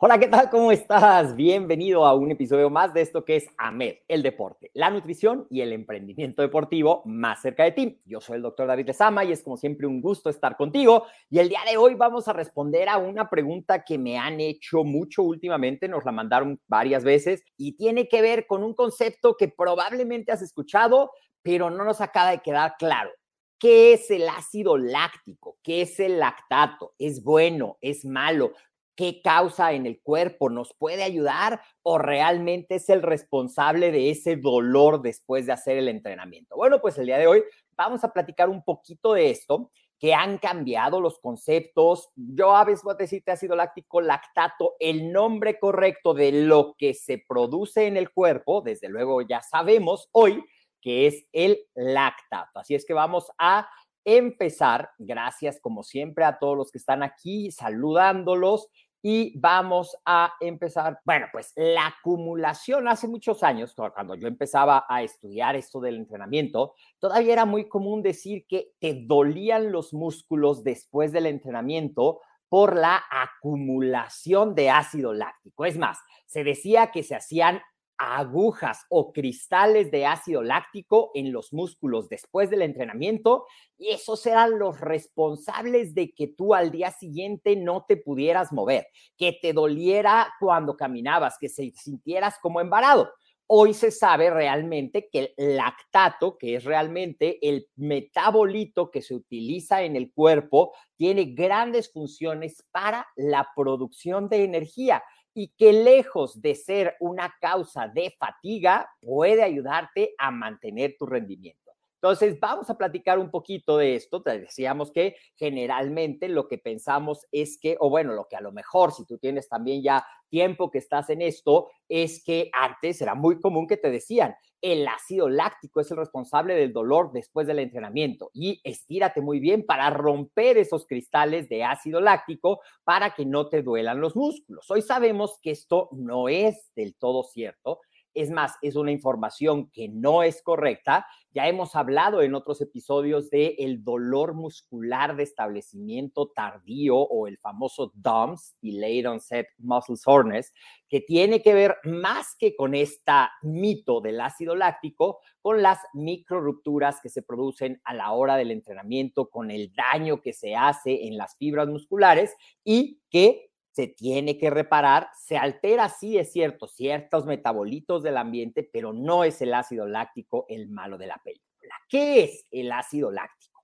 Hola, ¿qué tal? ¿Cómo estás? Bienvenido a un episodio más de esto que es AMED, el deporte, la nutrición y el emprendimiento deportivo más cerca de ti. Yo soy el doctor David Lezama y es como siempre un gusto estar contigo. Y el día de hoy vamos a responder a una pregunta que me han hecho mucho últimamente, nos la mandaron varias veces y tiene que ver con un concepto que probablemente has escuchado, pero no nos acaba de quedar claro. ¿Qué es el ácido láctico? ¿Qué es el lactato? ¿Es bueno? ¿Es malo? Qué causa en el cuerpo, nos puede ayudar o realmente es el responsable de ese dolor después de hacer el entrenamiento. Bueno, pues el día de hoy vamos a platicar un poquito de esto, que han cambiado los conceptos. Yo a veces voy a decirte ácido láctico, lactato, el nombre correcto de lo que se produce en el cuerpo, desde luego ya sabemos hoy que es el lactato. Así es que vamos a empezar, gracias como siempre a todos los que están aquí, saludándolos y vamos a empezar, bueno, pues la acumulación hace muchos años, cuando yo empezaba a estudiar esto del entrenamiento, todavía era muy común decir que te dolían los músculos después del entrenamiento por la acumulación de ácido láctico. Es más, se decía que se hacían agujas o cristales de ácido láctico en los músculos después del entrenamiento y esos eran los responsables de que tú al día siguiente no te pudieras mover, que te doliera cuando caminabas, que se sintieras como embarado. Hoy se sabe realmente que el lactato, que es realmente el metabolito que se utiliza en el cuerpo, tiene grandes funciones para la producción de energía y que lejos de ser una causa de fatiga, puede ayudarte a mantener tu rendimiento. Entonces, vamos a platicar un poquito de esto. Te decíamos que generalmente lo que pensamos es que, o bueno, lo que a lo mejor, si tú tienes también ya tiempo que estás en esto, es que antes era muy común que te decían, el ácido láctico es el responsable del dolor después del entrenamiento y estírate muy bien para romper esos cristales de ácido láctico para que no te duelan los músculos. Hoy sabemos que esto no es del todo cierto es más, es una información que no es correcta. Ya hemos hablado en otros episodios de el dolor muscular de establecimiento tardío o el famoso DOMS, Delayed Onset Muscle Soreness, que tiene que ver más que con este mito del ácido láctico, con las micro rupturas que se producen a la hora del entrenamiento, con el daño que se hace en las fibras musculares y que se tiene que reparar, se altera, sí es cierto, ciertos metabolitos del ambiente, pero no es el ácido láctico el malo de la película. ¿Qué es el ácido láctico?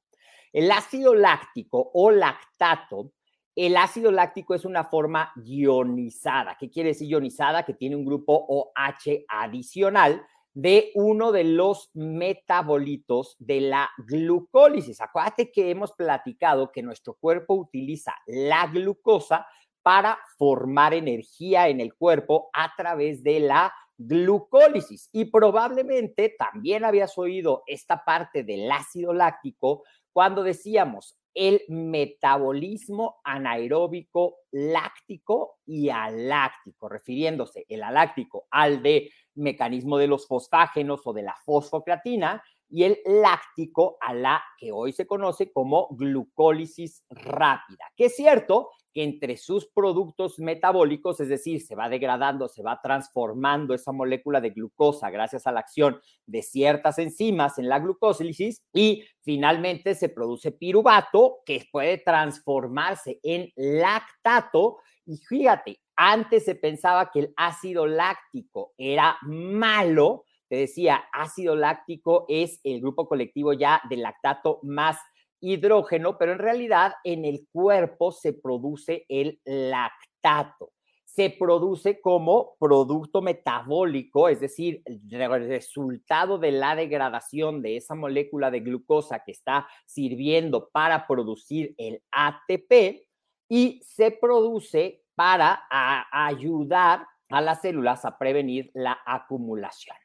El ácido láctico o lactato, el ácido láctico es una forma ionizada. ¿Qué quiere decir ionizada? Que tiene un grupo OH adicional de uno de los metabolitos de la glucólisis. Acuérdate que hemos platicado que nuestro cuerpo utiliza la glucosa para formar energía en el cuerpo a través de la glucólisis. Y probablemente también habías oído esta parte del ácido láctico cuando decíamos, el metabolismo anaeróbico láctico y aláctico, refiriéndose el aláctico al de mecanismo de los fosfágenos o de la fosfocreatina y el láctico a la que hoy se conoce como glucólisis rápida, que es cierto que entre sus productos metabólicos, es decir, se va degradando, se va transformando esa molécula de glucosa gracias a la acción de ciertas enzimas en la glucólisis y finalmente se produce piruvato que puede transformarse en lactato. Y fíjate, antes se pensaba que el ácido láctico era malo, te decía, ácido láctico es el grupo colectivo ya del lactato más hidrógeno, pero en realidad en el cuerpo se produce el lactato. Se produce como producto metabólico, es decir, el resultado de la degradación de esa molécula de glucosa que está sirviendo para producir el ATP y se produce para ayudar a las células a prevenir la acumulación.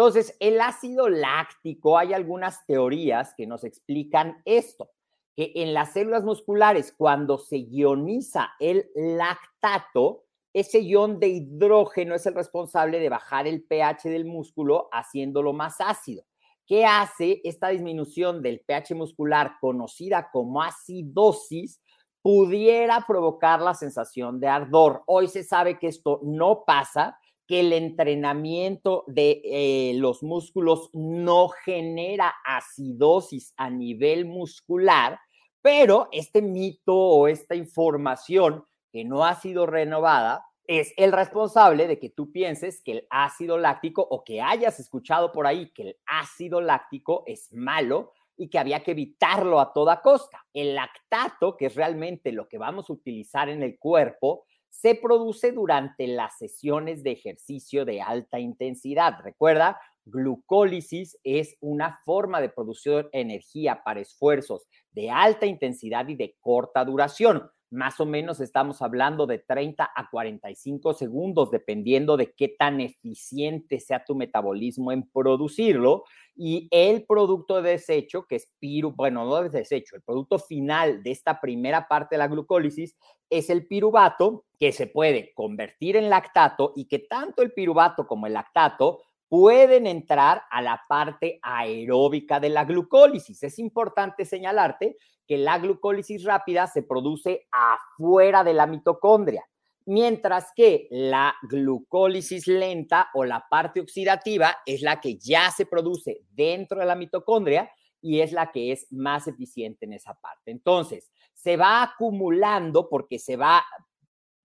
Entonces, el ácido láctico, hay algunas teorías que nos explican esto, que en las células musculares, cuando se ioniza el lactato, ese ion de hidrógeno es el responsable de bajar el pH del músculo, haciéndolo más ácido. ¿Qué hace esta disminución del pH muscular conocida como acidosis? Pudiera provocar la sensación de ardor. Hoy se sabe que esto no pasa, que el entrenamiento de eh, los músculos no genera acidosis a nivel muscular, pero este mito o esta información que no ha sido renovada es el responsable de que tú pienses que el ácido láctico o que hayas escuchado por ahí que el ácido láctico es malo y que había que evitarlo a toda costa. El lactato, que es realmente lo que vamos a utilizar en el cuerpo, se produce durante las sesiones de ejercicio de alta intensidad. Recuerda, glucólisis es una forma de producir energía para esfuerzos de alta intensidad y de corta duración más o menos estamos hablando de 30 a 45 segundos, dependiendo de qué tan eficiente sea tu metabolismo en producirlo. Y el producto de desecho, que es piru, bueno, no de desecho, el producto final de esta primera parte de la glucólisis es el piruvato, que se puede convertir en lactato y que tanto el piruvato como el lactato pueden entrar a la parte aeróbica de la glucólisis. Es importante señalarte que la glucólisis rápida se produce afuera de la mitocondria, mientras que la glucólisis lenta o la parte oxidativa es la que ya se produce dentro de la mitocondria y es la que es más eficiente en esa parte. Entonces, se va acumulando porque se va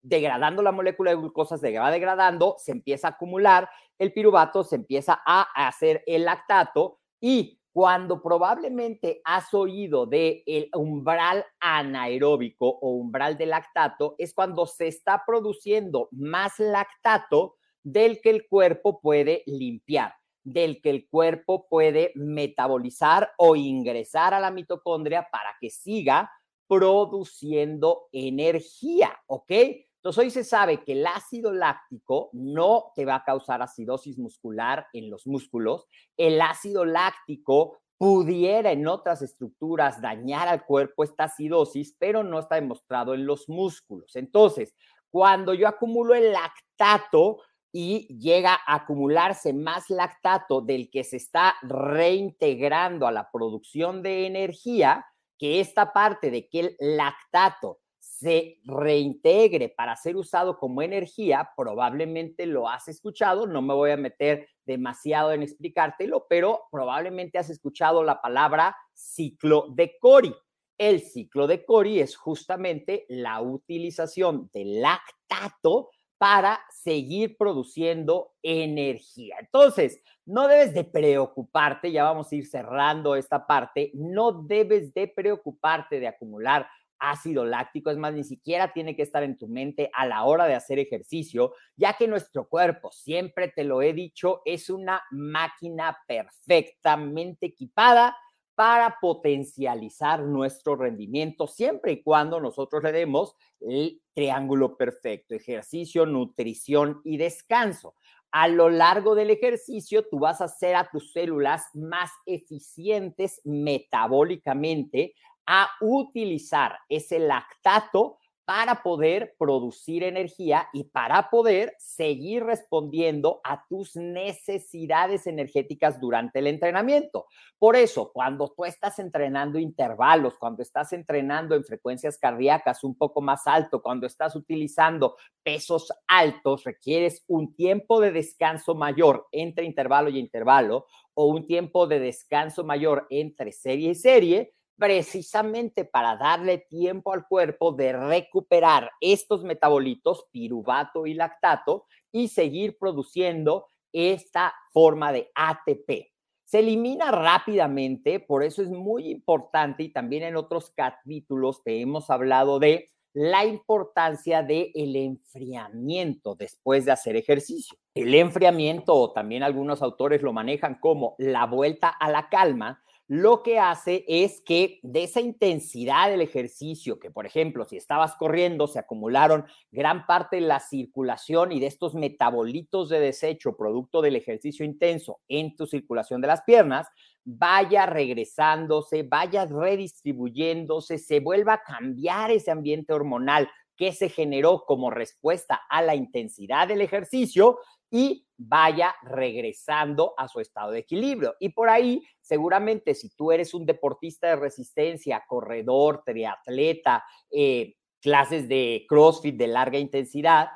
degradando la molécula de glucosa, se va degradando, se empieza a acumular, el piruvato se empieza a hacer el lactato y cuando probablemente has oído de el umbral anaeróbico o umbral de lactato, es cuando se está produciendo más lactato del que el cuerpo puede limpiar, del que el cuerpo puede metabolizar o ingresar a la mitocondria para que siga produciendo energía, ¿ok? Entonces, hoy se sabe que el ácido láctico no te va a causar acidosis muscular en los músculos. El ácido láctico pudiera en otras estructuras dañar al cuerpo esta acidosis, pero no está demostrado en los músculos. Entonces, cuando yo acumulo el lactato y llega a acumularse más lactato del que se está reintegrando a la producción de energía, que esta parte de que el lactato se reintegre para ser usado como energía, probablemente lo has escuchado, no me voy a meter demasiado en explicártelo, pero probablemente has escuchado la palabra ciclo de Cori. El ciclo de Cori es justamente la utilización del lactato para seguir produciendo energía. Entonces, no debes de preocuparte, ya vamos a ir cerrando esta parte, no debes de preocuparte de acumular ácido láctico, es más, ni siquiera tiene que estar en tu mente a la hora de hacer ejercicio, ya que nuestro cuerpo, siempre te lo he dicho, es una máquina perfectamente equipada para potencializar nuestro rendimiento siempre y cuando nosotros le demos el triángulo perfecto, ejercicio, nutrición y descanso. A lo largo del ejercicio, tú vas a hacer a tus células más eficientes metabólicamente, a utilizar ese lactato para poder producir energía y para poder seguir respondiendo a tus necesidades energéticas durante el entrenamiento. Por eso, cuando tú estás entrenando intervalos, cuando estás entrenando en frecuencias cardíacas un poco más alto, cuando estás utilizando pesos altos, requieres un tiempo de descanso mayor entre intervalo y intervalo o un tiempo de descanso mayor entre serie y serie precisamente para darle tiempo al cuerpo de recuperar estos metabolitos, piruvato y lactato, y seguir produciendo esta forma de ATP. Se elimina rápidamente, por eso es muy importante y también en otros capítulos te hemos hablado de la importancia del el enfriamiento después de hacer ejercicio. El enfriamiento, o también algunos autores lo manejan como la vuelta a la calma, lo que hace es que de esa intensidad del ejercicio, que por ejemplo, si estabas corriendo, se acumularon gran parte de la circulación y de estos metabolitos de desecho producto del ejercicio intenso en tu circulación de las piernas, vaya regresándose, vaya redistribuyéndose, se vuelva a cambiar ese ambiente hormonal que se generó como respuesta a la intensidad del ejercicio y vaya regresando a su estado de equilibrio. Y por ahí, seguramente, si tú eres un deportista de resistencia, corredor, triatleta, eh, clases de CrossFit de larga intensidad,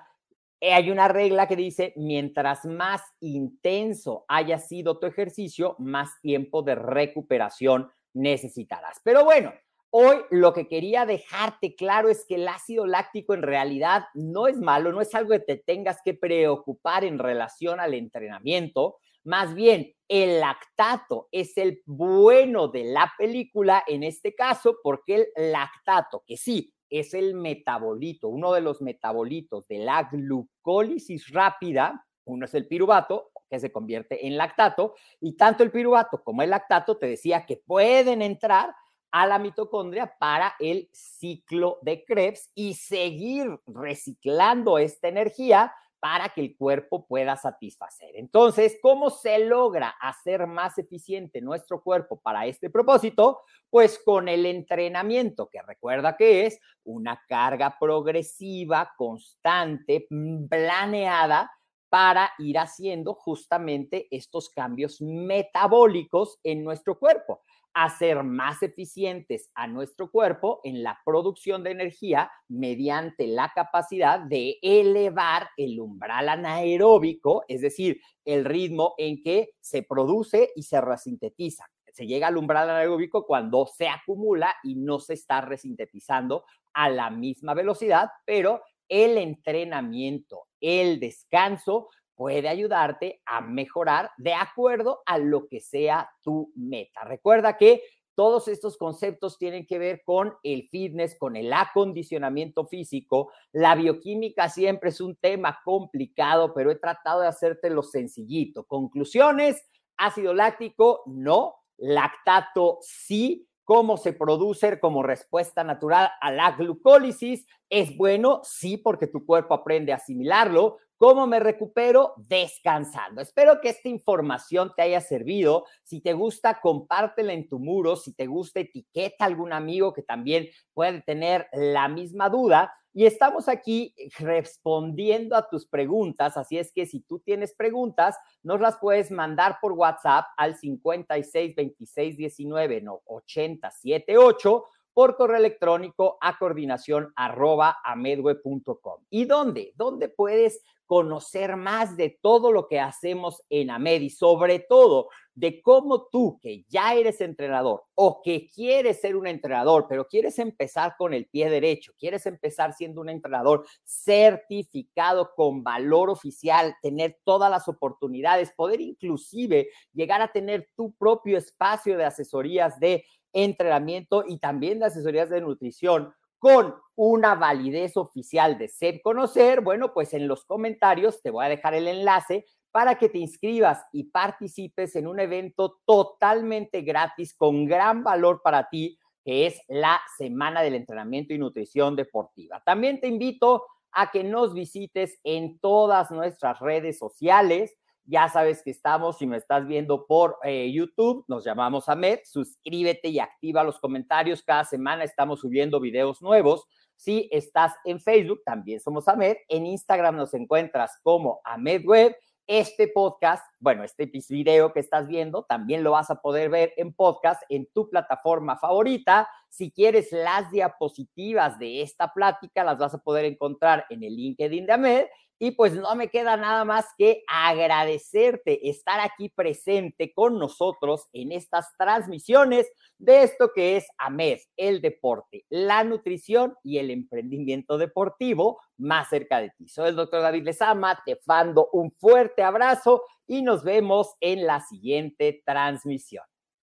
eh, hay una regla que dice, mientras más intenso haya sido tu ejercicio, más tiempo de recuperación necesitarás. Pero bueno, Hoy lo que quería dejarte claro es que el ácido láctico en realidad no es malo, no es algo que te tengas que preocupar en relación al entrenamiento. Más bien, el lactato es el bueno de la película en este caso, porque el lactato, que sí, es el metabolito, uno de los metabolitos de la glucólisis rápida, uno es el piruvato, que se convierte en lactato, y tanto el piruvato como el lactato te decía que pueden entrar a la mitocondria para el ciclo de Krebs y seguir reciclando esta energía para que el cuerpo pueda satisfacer. Entonces, ¿cómo se logra hacer más eficiente nuestro cuerpo para este propósito? Pues con el entrenamiento, que recuerda que es una carga progresiva, constante, planeada para ir haciendo justamente estos cambios metabólicos en nuestro cuerpo hacer más eficientes a nuestro cuerpo en la producción de energía mediante la capacidad de elevar el umbral anaeróbico, es decir, el ritmo en que se produce y se resintetiza. Se llega al umbral anaeróbico cuando se acumula y no se está resintetizando a la misma velocidad, pero el entrenamiento, el descanso puede ayudarte a mejorar de acuerdo a lo que sea tu meta. Recuerda que todos estos conceptos tienen que ver con el fitness, con el acondicionamiento físico. La bioquímica siempre es un tema complicado, pero he tratado de hacértelo sencillito. Conclusiones, ácido láctico, no. Lactato, sí. ¿Cómo se produce como respuesta natural a la glucólisis? ¿Es bueno? Sí, porque tu cuerpo aprende a asimilarlo. ¿Cómo me recupero? Descansando. Espero que esta información te haya servido. Si te gusta, compártela en tu muro. Si te gusta, etiqueta a algún amigo que también puede tener la misma duda. Y estamos aquí respondiendo a tus preguntas. Así es que si tú tienes preguntas, nos las puedes mandar por WhatsApp al 56 26 19 no, 80 78 por correo electrónico a coordinación arroba amedwe.com. ¿Y dónde? ¿Dónde puedes conocer más de todo lo que hacemos en AMED sobre todo de cómo tú que ya eres entrenador o que quieres ser un entrenador, pero quieres empezar con el pie derecho, quieres empezar siendo un entrenador certificado con valor oficial, tener todas las oportunidades, poder inclusive llegar a tener tu propio espacio de asesorías de entrenamiento y también de asesorías de nutrición con una validez oficial de SEP Conocer, bueno, pues en los comentarios te voy a dejar el enlace para que te inscribas y participes en un evento totalmente gratis con gran valor para ti, que es la Semana del Entrenamiento y Nutrición Deportiva. También te invito a que nos visites en todas nuestras redes sociales. Ya sabes que estamos, si me estás viendo por eh, YouTube, nos llamamos AMED. Suscríbete y activa los comentarios. Cada semana estamos subiendo videos nuevos. Si estás en Facebook, también somos AMED. En Instagram nos encuentras como AMED Web este podcast, bueno, este video que estás viendo, también lo vas a poder ver en podcast en tu plataforma favorita. Si quieres las diapositivas de esta plática, las vas a poder encontrar en el LinkedIn de Ahmed y pues no me queda nada más que agradecerte estar aquí presente con nosotros en estas transmisiones de esto que es AMED, el deporte, la nutrición y el emprendimiento deportivo más cerca de ti. Soy el doctor David Lezama, te mando un fuerte abrazo y nos vemos en la siguiente transmisión.